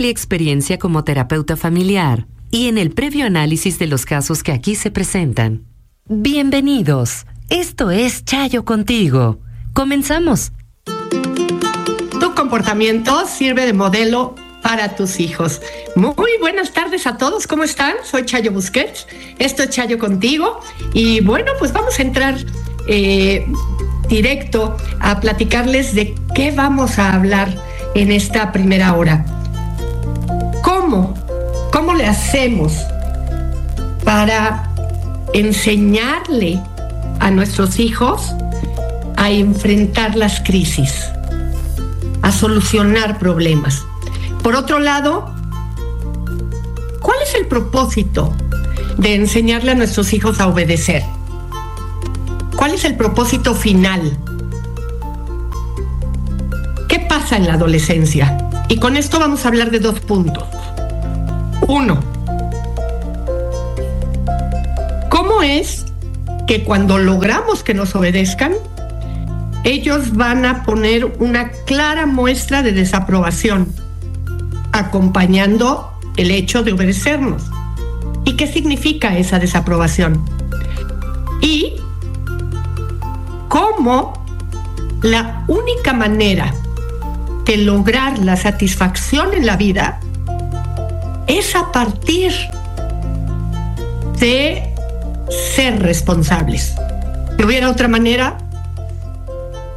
amplia experiencia como terapeuta familiar y en el previo análisis de los casos que aquí se presentan. Bienvenidos. Esto es Chayo contigo. Comenzamos. Tu comportamiento sirve de modelo para tus hijos. Muy buenas tardes a todos, ¿cómo están? Soy Chayo Busquets, esto es Chayo contigo y bueno, pues vamos a entrar eh, directo a platicarles de qué vamos a hablar en esta primera hora. ¿Cómo? ¿Cómo le hacemos para enseñarle a nuestros hijos a enfrentar las crisis, a solucionar problemas? Por otro lado, ¿cuál es el propósito de enseñarle a nuestros hijos a obedecer? ¿Cuál es el propósito final? ¿Qué pasa en la adolescencia? Y con esto vamos a hablar de dos puntos. Uno, ¿cómo es que cuando logramos que nos obedezcan, ellos van a poner una clara muestra de desaprobación, acompañando el hecho de obedecernos? ¿Y qué significa esa desaprobación? Y cómo la única manera de lograr la satisfacción en la vida es a partir de ser responsables. Si hubiera otra manera,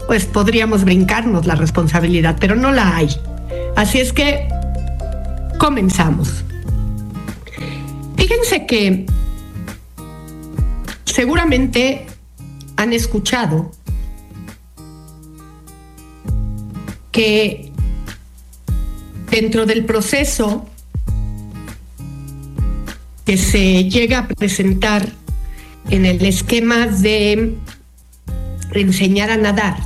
pues podríamos brincarnos la responsabilidad, pero no la hay. Así es que comenzamos. Fíjense que seguramente han escuchado que dentro del proceso que se llega a presentar en el esquema de enseñar a nadar,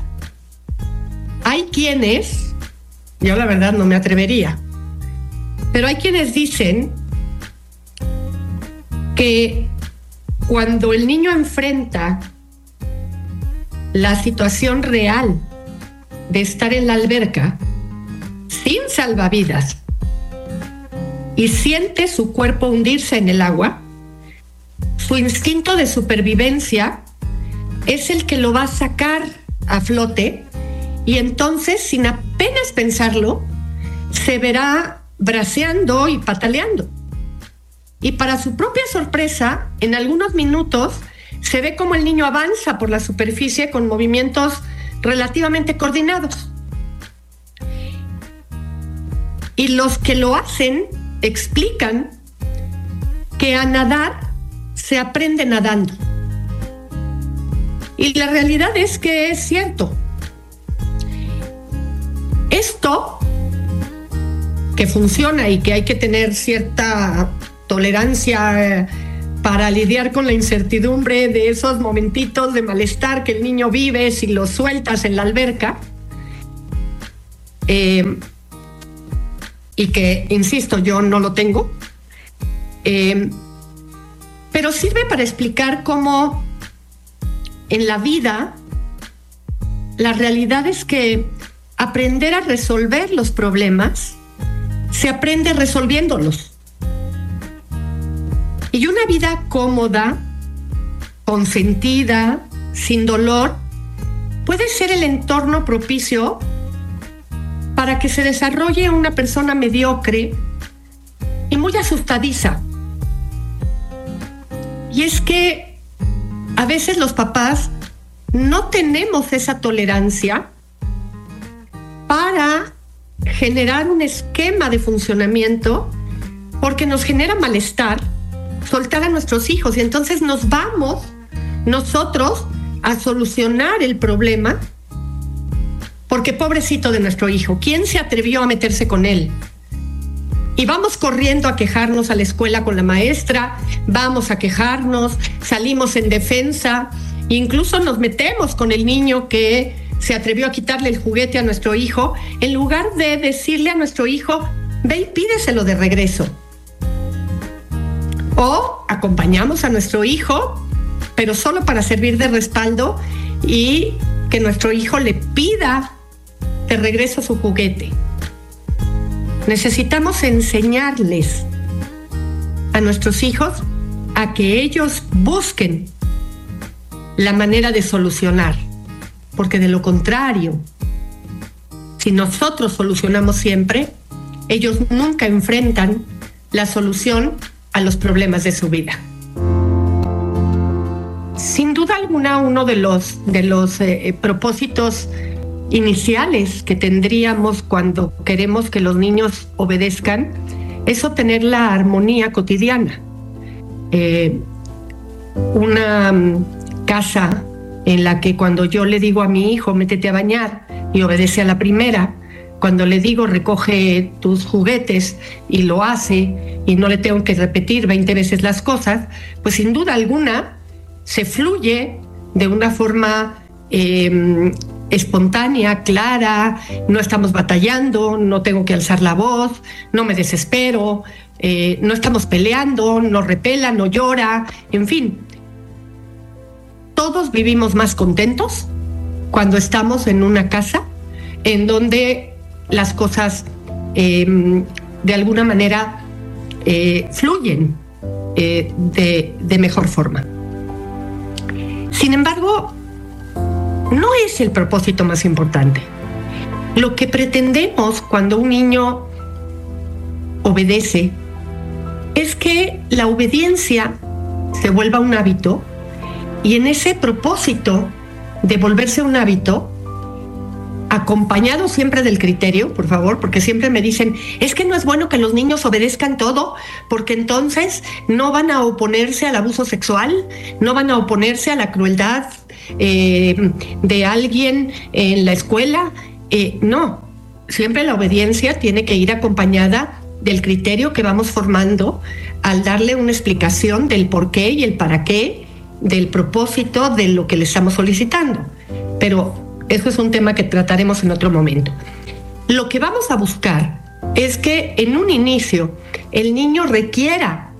hay quienes, yo la verdad no me atrevería, pero hay quienes dicen que cuando el niño enfrenta la situación real de estar en la alberca sin salvavidas y siente su cuerpo hundirse en el agua, su instinto de supervivencia es el que lo va a sacar a flote y entonces, sin apenas pensarlo, se verá braceando y pataleando. Y para su propia sorpresa, en algunos minutos se ve como el niño avanza por la superficie con movimientos relativamente coordinados. Y los que lo hacen explican que a nadar se aprende nadando. Y la realidad es que es cierto. Esto que funciona y que hay que tener cierta tolerancia eh, para lidiar con la incertidumbre de esos momentitos de malestar que el niño vive si lo sueltas en la alberca. Eh, y que, insisto, yo no lo tengo. Eh, pero sirve para explicar cómo en la vida la realidad es que aprender a resolver los problemas se aprende resolviéndolos. Y una vida cómoda, consentida, sin dolor, puede ser el entorno propicio para que se desarrolle una persona mediocre y muy asustadiza. Y es que a veces los papás no tenemos esa tolerancia para generar un esquema de funcionamiento porque nos genera malestar soltar a nuestros hijos y entonces nos vamos nosotros a solucionar el problema porque pobrecito de nuestro hijo, ¿quién se atrevió a meterse con él? Y vamos corriendo a quejarnos a la escuela con la maestra, vamos a quejarnos, salimos en defensa, incluso nos metemos con el niño que se atrevió a quitarle el juguete a nuestro hijo, en lugar de decirle a nuestro hijo, ve y pídeselo de regreso. O acompañamos a nuestro hijo, pero solo para servir de respaldo y que nuestro hijo le pida de regreso su juguete. Necesitamos enseñarles a nuestros hijos a que ellos busquen la manera de solucionar, porque de lo contrario, si nosotros solucionamos siempre, ellos nunca enfrentan la solución a los problemas de su vida. Sin duda alguna, uno de los, de los eh, propósitos iniciales que tendríamos cuando queremos que los niños obedezcan es obtener la armonía cotidiana. Eh, una mm, casa en la que cuando yo le digo a mi hijo, métete a bañar y obedece a la primera, cuando le digo, recoge tus juguetes y lo hace y no le tengo que repetir 20 veces las cosas, pues sin duda alguna se fluye de una forma eh, espontánea, clara, no estamos batallando, no tengo que alzar la voz, no me desespero, eh, no estamos peleando, no repela, no llora, en fin. Todos vivimos más contentos cuando estamos en una casa en donde las cosas em, de alguna manera eh, fluyen eh, de mejor forma. Sin embargo, no es el propósito más importante. Lo que pretendemos cuando un niño obedece es que la obediencia se vuelva un hábito y en ese propósito de volverse un hábito, acompañado siempre del criterio, por favor, porque siempre me dicen, es que no es bueno que los niños obedezcan todo, porque entonces no van a oponerse al abuso sexual, no van a oponerse a la crueldad eh, de alguien en la escuela. Eh, no, siempre la obediencia tiene que ir acompañada del criterio que vamos formando al darle una explicación del por qué y el para qué, del propósito de lo que le estamos solicitando. Pero eso es un tema que trataremos en otro momento. Lo que vamos a buscar es que en un inicio el niño requiera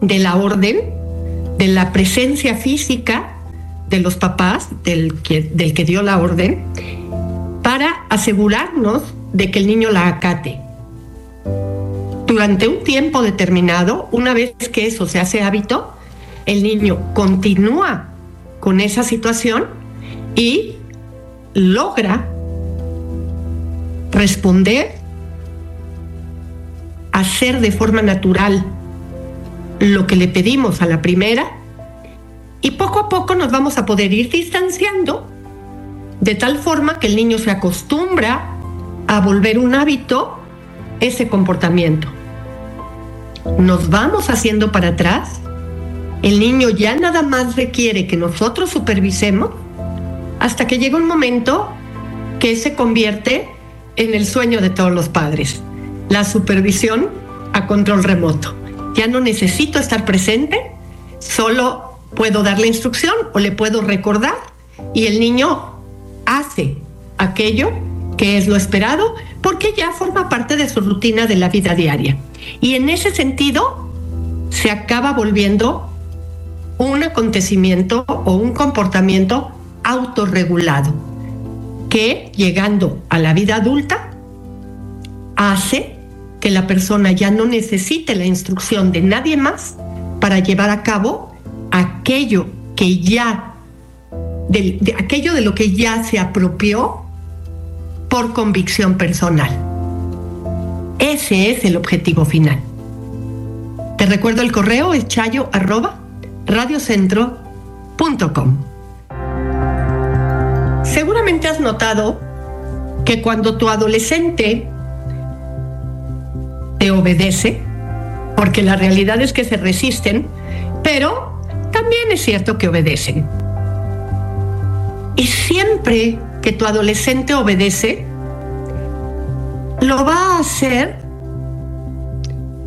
de la orden, de la presencia física de los papás, del que, del que dio la orden, para asegurarnos de que el niño la acate. Durante un tiempo determinado, una vez que eso se hace hábito, el niño continúa con esa situación y logra responder, hacer de forma natural lo que le pedimos a la primera y poco a poco nos vamos a poder ir distanciando de tal forma que el niño se acostumbra a volver un hábito ese comportamiento. Nos vamos haciendo para atrás. El niño ya nada más requiere que nosotros supervisemos hasta que llega un momento que se convierte en el sueño de todos los padres. La supervisión a control remoto. Ya no necesito estar presente, solo puedo dar la instrucción o le puedo recordar y el niño hace aquello que es lo esperado porque ya forma parte de su rutina de la vida diaria. Y en ese sentido se acaba volviendo un acontecimiento o un comportamiento autorregulado que llegando a la vida adulta hace que la persona ya no necesite la instrucción de nadie más para llevar a cabo aquello que ya de, aquello de lo que ya se apropió por convicción personal. Ese es el objetivo final. Te recuerdo el correo es chayo arroba. Seguramente has notado que cuando tu adolescente te obedece, porque la realidad es que se resisten, pero también es cierto que obedecen. Y siempre que tu adolescente obedece, lo va a hacer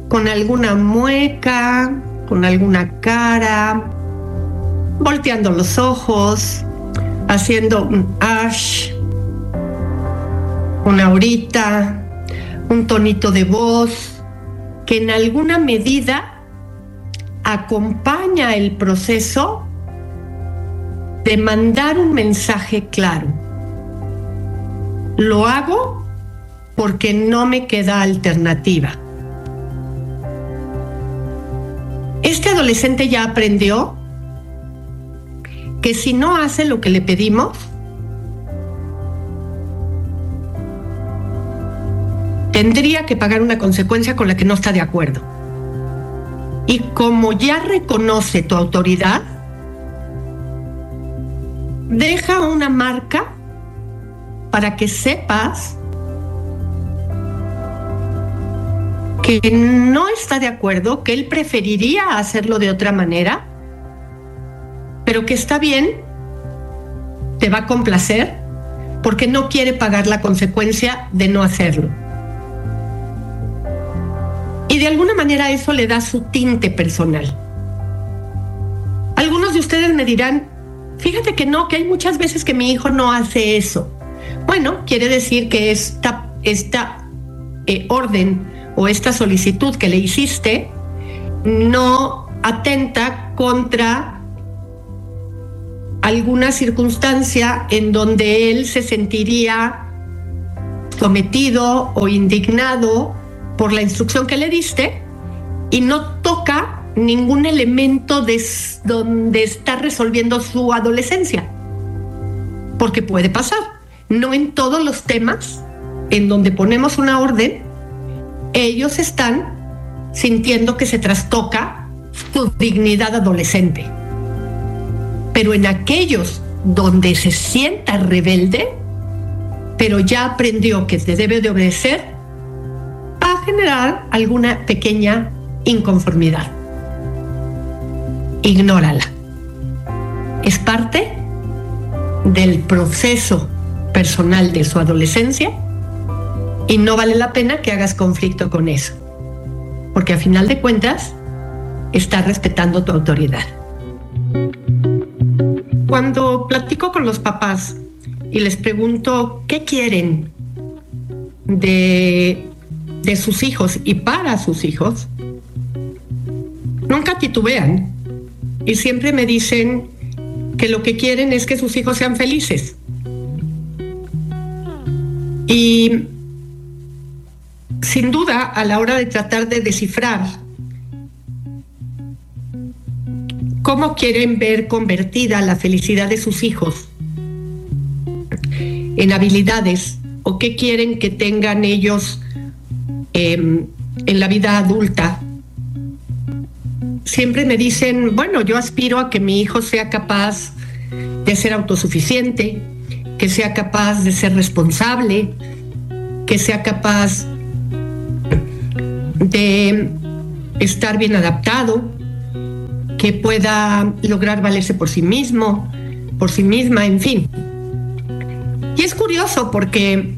con alguna mueca, con alguna cara, volteando los ojos, haciendo un ash, una horita, un tonito de voz que en alguna medida acompaña el proceso de mandar un mensaje claro. Lo hago porque no me queda alternativa. Este adolescente ya aprendió que si no hace lo que le pedimos, tendría que pagar una consecuencia con la que no está de acuerdo. Y como ya reconoce tu autoridad, deja una marca para que sepas que no está de acuerdo, que él preferiría hacerlo de otra manera, pero que está bien, te va a complacer, porque no quiere pagar la consecuencia de no hacerlo. Y de alguna manera eso le da su tinte personal. Algunos de ustedes me dirán, fíjate que no, que hay muchas veces que mi hijo no hace eso. Bueno, quiere decir que esta, esta eh, orden o esta solicitud que le hiciste no atenta contra alguna circunstancia en donde él se sentiría sometido o indignado por la instrucción que le diste y no toca ningún elemento de donde está resolviendo su adolescencia. Porque puede pasar. No en todos los temas en donde ponemos una orden, ellos están sintiendo que se trastoca su dignidad adolescente. Pero en aquellos donde se sienta rebelde, pero ya aprendió que se debe de obedecer, generar alguna pequeña inconformidad. Ignórala. Es parte del proceso personal de su adolescencia y no vale la pena que hagas conflicto con eso, porque a final de cuentas está respetando tu autoridad. Cuando platico con los papás y les pregunto qué quieren de de sus hijos y para sus hijos, nunca titubean y siempre me dicen que lo que quieren es que sus hijos sean felices. Y sin duda, a la hora de tratar de descifrar cómo quieren ver convertida la felicidad de sus hijos en habilidades o qué quieren que tengan ellos Em, en la vida adulta, siempre me dicen, bueno, yo aspiro a que mi hijo sea capaz de ser autosuficiente, que sea capaz de ser responsable, que sea capaz de estar bien adaptado, que pueda lograr valerse por sí mismo, por sí misma, en fin. Y es curioso porque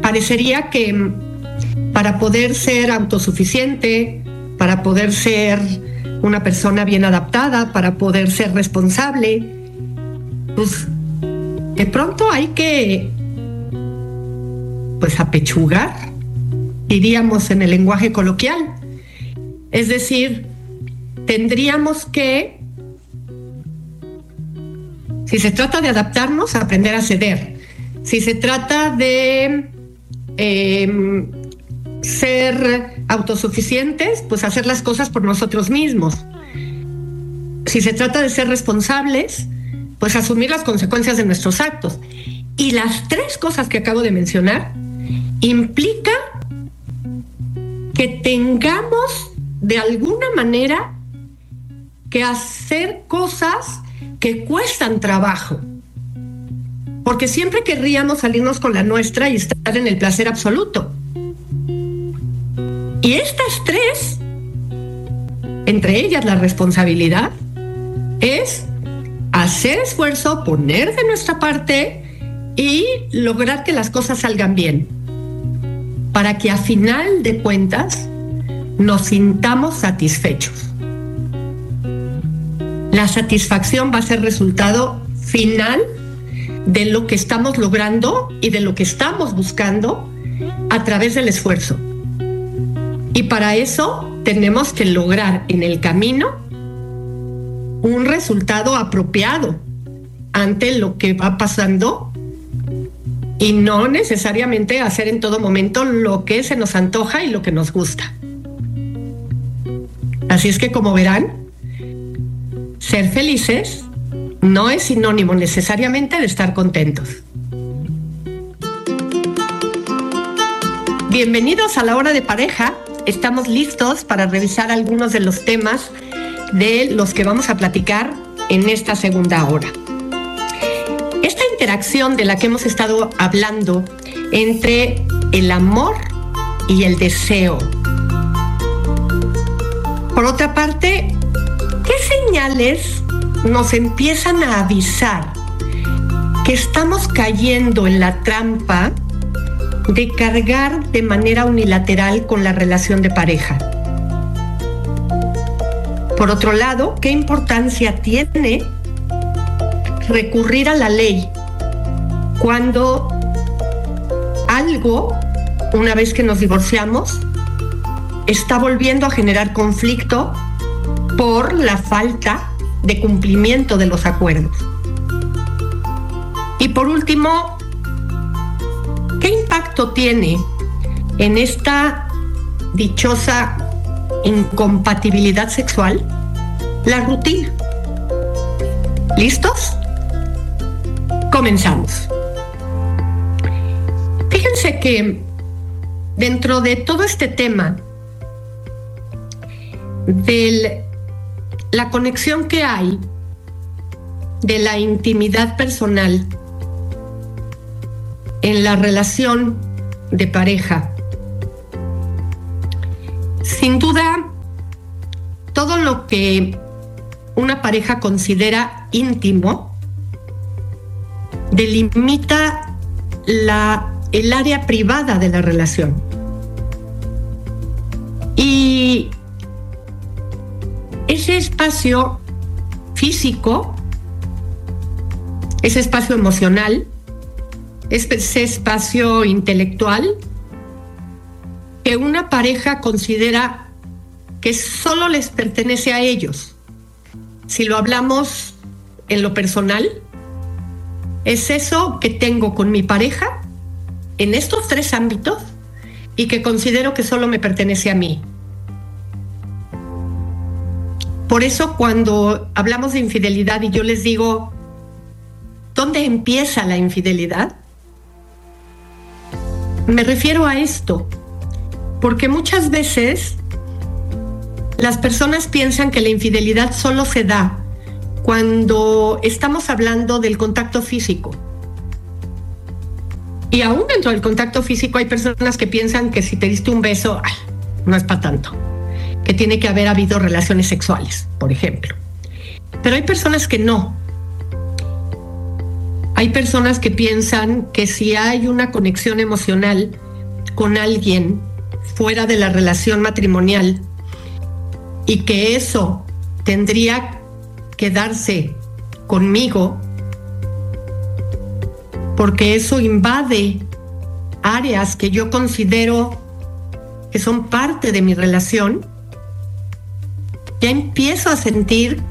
parecería que para poder ser autosuficiente, para poder ser una persona bien adaptada, para poder ser responsable, pues de pronto hay que pues apechugar, diríamos en el lenguaje coloquial. Es decir, tendríamos que, si se trata de adaptarnos, aprender a ceder. Si se trata de eh, ser autosuficientes, pues hacer las cosas por nosotros mismos. Si se trata de ser responsables, pues asumir las consecuencias de nuestros actos. Y las tres cosas que acabo de mencionar implica que tengamos de alguna manera que hacer cosas que cuestan trabajo. Porque siempre querríamos salirnos con la nuestra y estar en el placer absoluto. Y estas tres, entre ellas la responsabilidad, es hacer esfuerzo, poner de nuestra parte y lograr que las cosas salgan bien. Para que a final de cuentas nos sintamos satisfechos. La satisfacción va a ser resultado final de lo que estamos logrando y de lo que estamos buscando a través del esfuerzo. Y para eso tenemos que lograr en el camino un resultado apropiado ante lo que va pasando y no necesariamente hacer en todo momento lo que se nos antoja y lo que nos gusta. Así es que como verán, ser felices no es sinónimo necesariamente de estar contentos. Bienvenidos a la hora de pareja. Estamos listos para revisar algunos de los temas de los que vamos a platicar en esta segunda hora. Esta interacción de la que hemos estado hablando entre el amor y el deseo. Por otra parte, ¿qué señales nos empiezan a avisar que estamos cayendo en la trampa de cargar de manera unilateral con la relación de pareja. Por otro lado, ¿qué importancia tiene recurrir a la ley cuando algo, una vez que nos divorciamos, está volviendo a generar conflicto por la falta de cumplimiento de los acuerdos? Y por último, ¿qué impacto tiene en esta dichosa incompatibilidad sexual la rutina? ¿Listos? Comenzamos. Fíjense que dentro de todo este tema de la conexión que hay de la intimidad personal en la relación de pareja. Sin duda, todo lo que una pareja considera íntimo delimita la, el área privada de la relación. Y ese espacio físico, ese espacio emocional, ese espacio intelectual que una pareja considera que solo les pertenece a ellos. Si lo hablamos en lo personal, es eso que tengo con mi pareja en estos tres ámbitos y que considero que solo me pertenece a mí. Por eso cuando hablamos de infidelidad y yo les digo, ¿dónde empieza la infidelidad? Me refiero a esto, porque muchas veces las personas piensan que la infidelidad solo se da cuando estamos hablando del contacto físico. Y aún dentro del contacto físico hay personas que piensan que si te diste un beso, no es para tanto, que tiene que haber habido relaciones sexuales, por ejemplo. Pero hay personas que no, hay personas que piensan que si hay una conexión emocional con alguien fuera de la relación matrimonial y que eso tendría que darse conmigo porque eso invade áreas que yo considero que son parte de mi relación, ya empiezo a sentir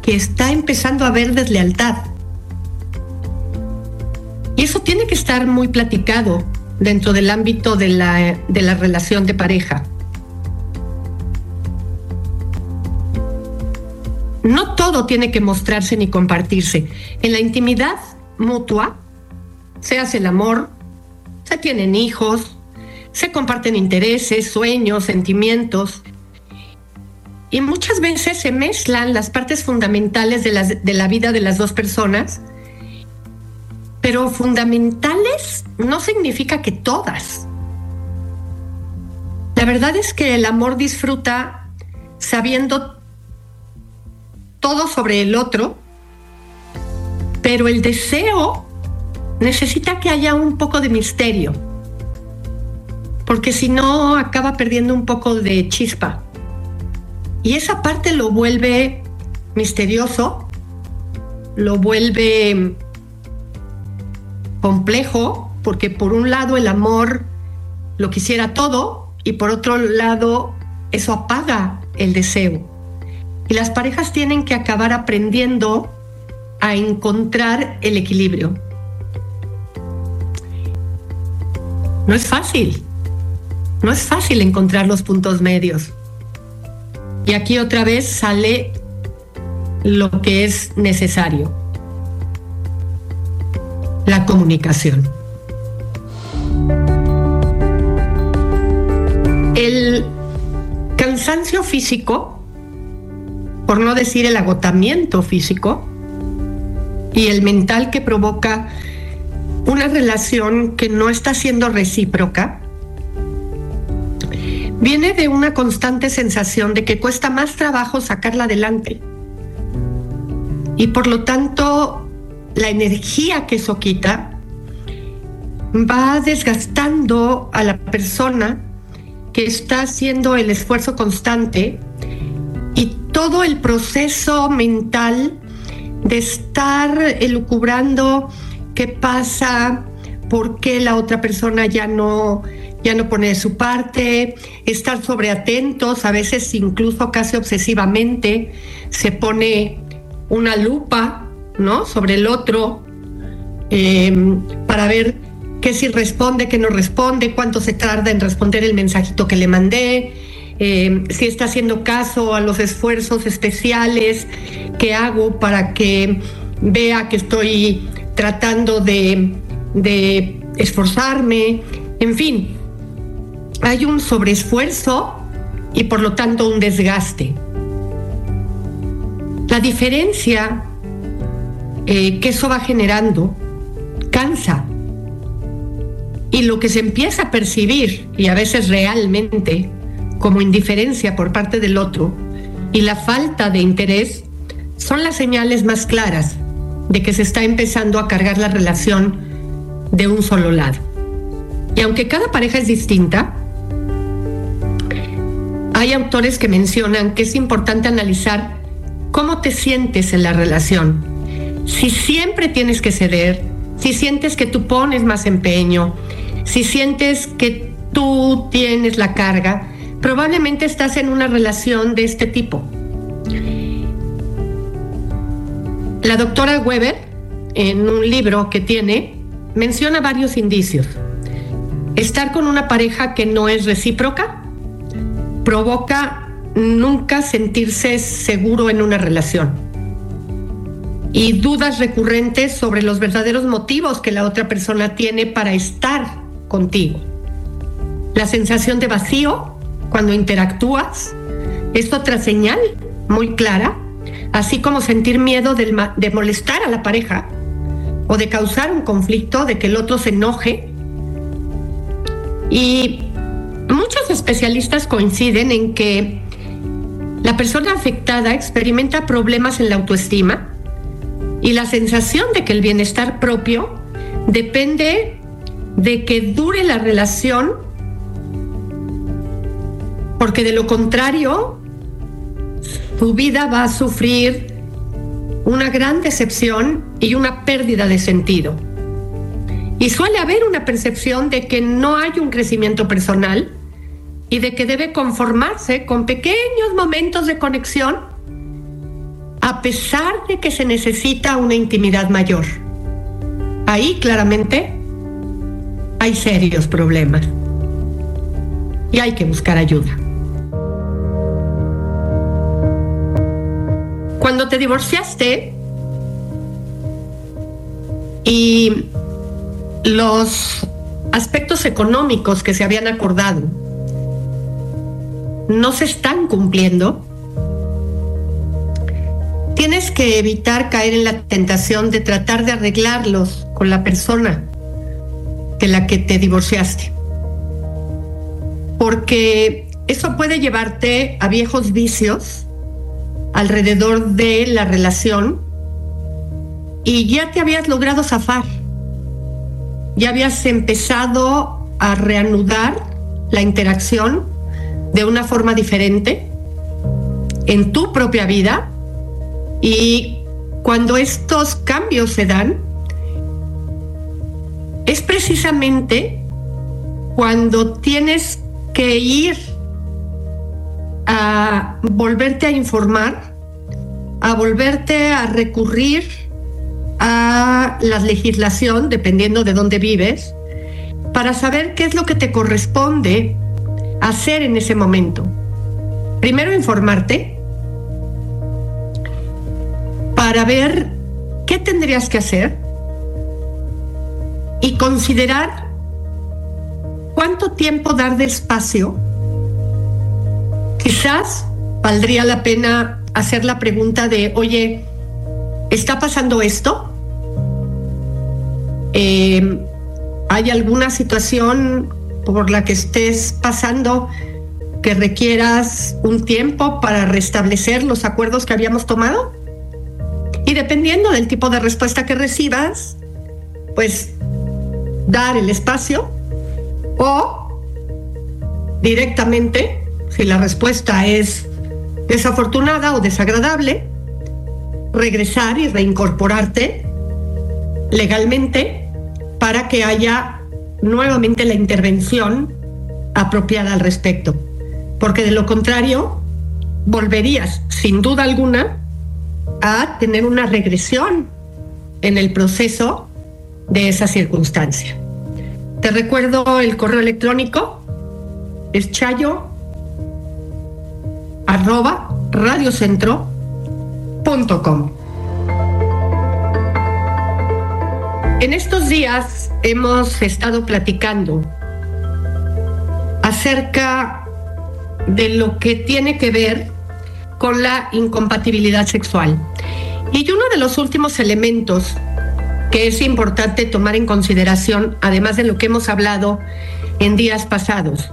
que está empezando a haber deslealtad. Y eso tiene que estar muy platicado dentro del ámbito de la, de la relación de pareja. no todo tiene que mostrarse ni compartirse. En la intimidad mutua se hace el amor, se tienen hijos, se comparten intereses, sueños, sentimientos. Y muchas veces se mezclan las partes fundamentales de, las, de la vida de las dos personas, pero fundamentales no significa que todas. La verdad es que el amor disfruta sabiendo todo sobre el otro, pero el deseo necesita que haya un poco de misterio, porque si no acaba perdiendo un poco de chispa. Y esa parte lo vuelve misterioso, lo vuelve complejo, porque por un lado el amor lo quisiera todo y por otro lado eso apaga el deseo. Y las parejas tienen que acabar aprendiendo a encontrar el equilibrio. No es fácil. No es fácil encontrar los puntos medios. Y aquí otra vez sale lo que es necesario. La comunicación. El cansancio físico, por no decir el agotamiento físico, y el mental que provoca una relación que no está siendo recíproca, viene de una constante sensación de que cuesta más trabajo sacarla adelante. Y por lo tanto, la energía que eso quita va desgastando a la persona que está haciendo el esfuerzo constante y todo el proceso mental de estar elucubrando qué pasa, por qué la otra persona ya no, ya no pone de su parte, estar sobre atentos, a veces incluso casi obsesivamente, se pone una lupa sobre el otro em, para ver qué si responde, qué no responde, cuánto se tarda en responder el mensajito que le mandé, em, si está haciendo caso a los esfuerzos especiales que hago para que vea que estoy tratando de, esforzarme, en fin, hay un sobreesfuerzo y por lo tanto un desgaste. La diferencia eh, que eso va generando cansa. Y lo que se empieza a percibir, y a veces realmente, como indiferencia por parte del otro, y la falta de interés, son las señales más claras de que se está empezando a cargar la relación de un solo lado. Y aunque cada pareja es distinta, hay autores que mencionan que es importante analizar cómo te sientes en la relación. Si siempre tienes que ceder, si sientes que tú pones más empeño, si sientes que tú tienes la carga, probablemente estás en una relación de este tipo. La doctora Weber, en un libro que tiene, menciona varios indicios. Estar con una pareja que no es recíproca provoca nunca sentirse seguro en una relación y dudas recurrentes sobre los verdaderos motivos que la otra persona tiene para estar contigo. La sensación de vacío cuando interactúas es otra señal muy clara así como sentir miedo de, molestar a la pareja o de causar un conflicto, de que el otro se enoje. Y muchos especialistas coinciden en que la persona afectada experimenta problemas en la autoestima y la sensación de que el bienestar propio depende de que dure la relación, porque de lo contrario tu vida va a sufrir una gran decepción y una pérdida de sentido. Y suele haber una percepción de que no hay un crecimiento personal y de que debe conformarse con pequeños momentos de conexión a pesar de que se necesita una intimidad mayor. Ahí claramente hay serios problemas y hay que buscar ayuda. te divorciaste y los aspectos económicos que se habían acordado no se están cumpliendo, tienes que evitar caer en la tentación de tratar de arreglarlos con la persona de la que te divorciaste. Porque eso puede llevarte a viejos vicios alrededor de la relación y ya te habías logrado zafar. Ya habías empezado a reanudar la interacción de una forma diferente en tu propia vida y cuando estos cambios se dan, es precisamente cuando tienes que ir a volverte a informar, a volverte a recurrir a la legislación, dependiendo de dónde vives, para saber qué es lo que te corresponde hacer en ese momento. Primero informarte para ver qué tendrías que hacer y considerar cuánto tiempo dar de espacio. Quizás valdría la pena hacer la pregunta de, oye, ¿está pasando esto? Eh, ¿Hay alguna situación por la que estés pasando que requieras un tiempo para restablecer los acuerdos que habíamos tomado? Y dependiendo del tipo de respuesta que recibas, pues dar el espacio o directamente, si la respuesta es desafortunada o desagradable, regresar y reincorporarte legalmente para que haya nuevamente la intervención apropiada al respecto. Porque de lo contrario, volverías, sin duda alguna, a tener una regresión en el proceso de esa circunstancia. Te recuerdo el correo electrónico, es chayo arroba radiocentro.com. En estos días hemos estado platicando acerca de lo que tiene que ver con la incompatibilidad sexual. Y uno de los últimos elementos que es importante tomar en consideración, además de lo que hemos hablado en días pasados,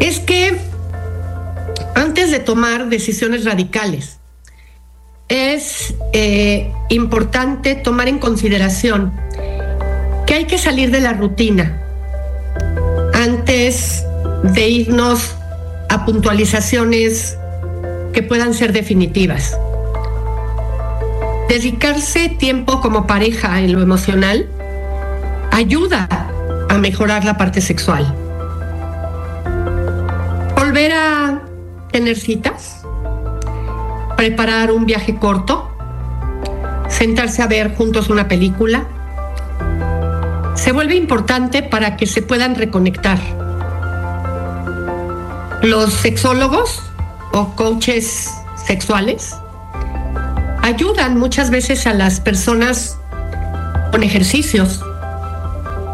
es que antes de tomar decisiones radicales, es eh, importante tomar en consideración que hay que salir de la rutina antes de irnos a puntualizaciones que puedan ser definitivas. Dedicarse tiempo como pareja en lo emocional ayuda a mejorar la parte sexual. Volver a tener citas, preparar un viaje corto, sentarse a ver juntos una película, se vuelve importante para que se puedan reconectar. Los sexólogos o coaches sexuales ayudan muchas veces a las personas con ejercicios,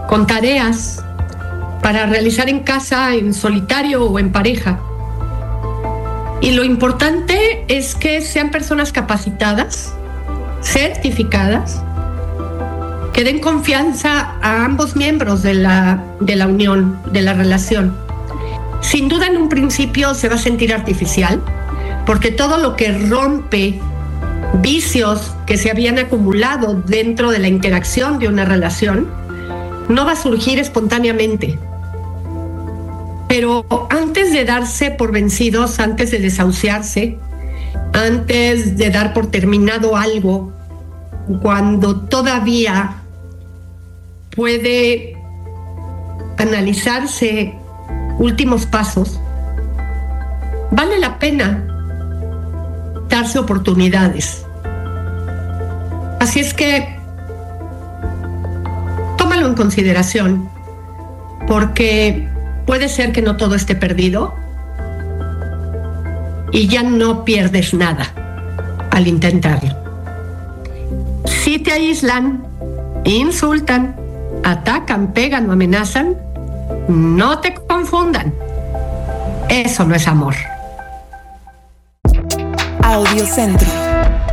con tareas para realizar en casa, en solitario o en pareja. Y lo importante es que sean personas capacitadas, certificadas, que den confianza a ambos miembros de la, de la unión, de la relación. Sin duda en un principio se va a sentir artificial, porque todo lo que rompe vicios que se habían acumulado dentro de la interacción de una relación, no va a surgir espontáneamente. Pero antes de darse por vencidos, antes de desahuciarse, antes de dar por terminado algo, cuando todavía puede analizarse últimos pasos, vale la pena darse oportunidades. Así es que tómalo en consideración, porque puede ser que no todo esté perdido y ya no pierdes nada al intentarlo. Si te aíslan, insultan, atacan, pegan o amenazan, no te confundan. Eso no es amor. Audio Centro.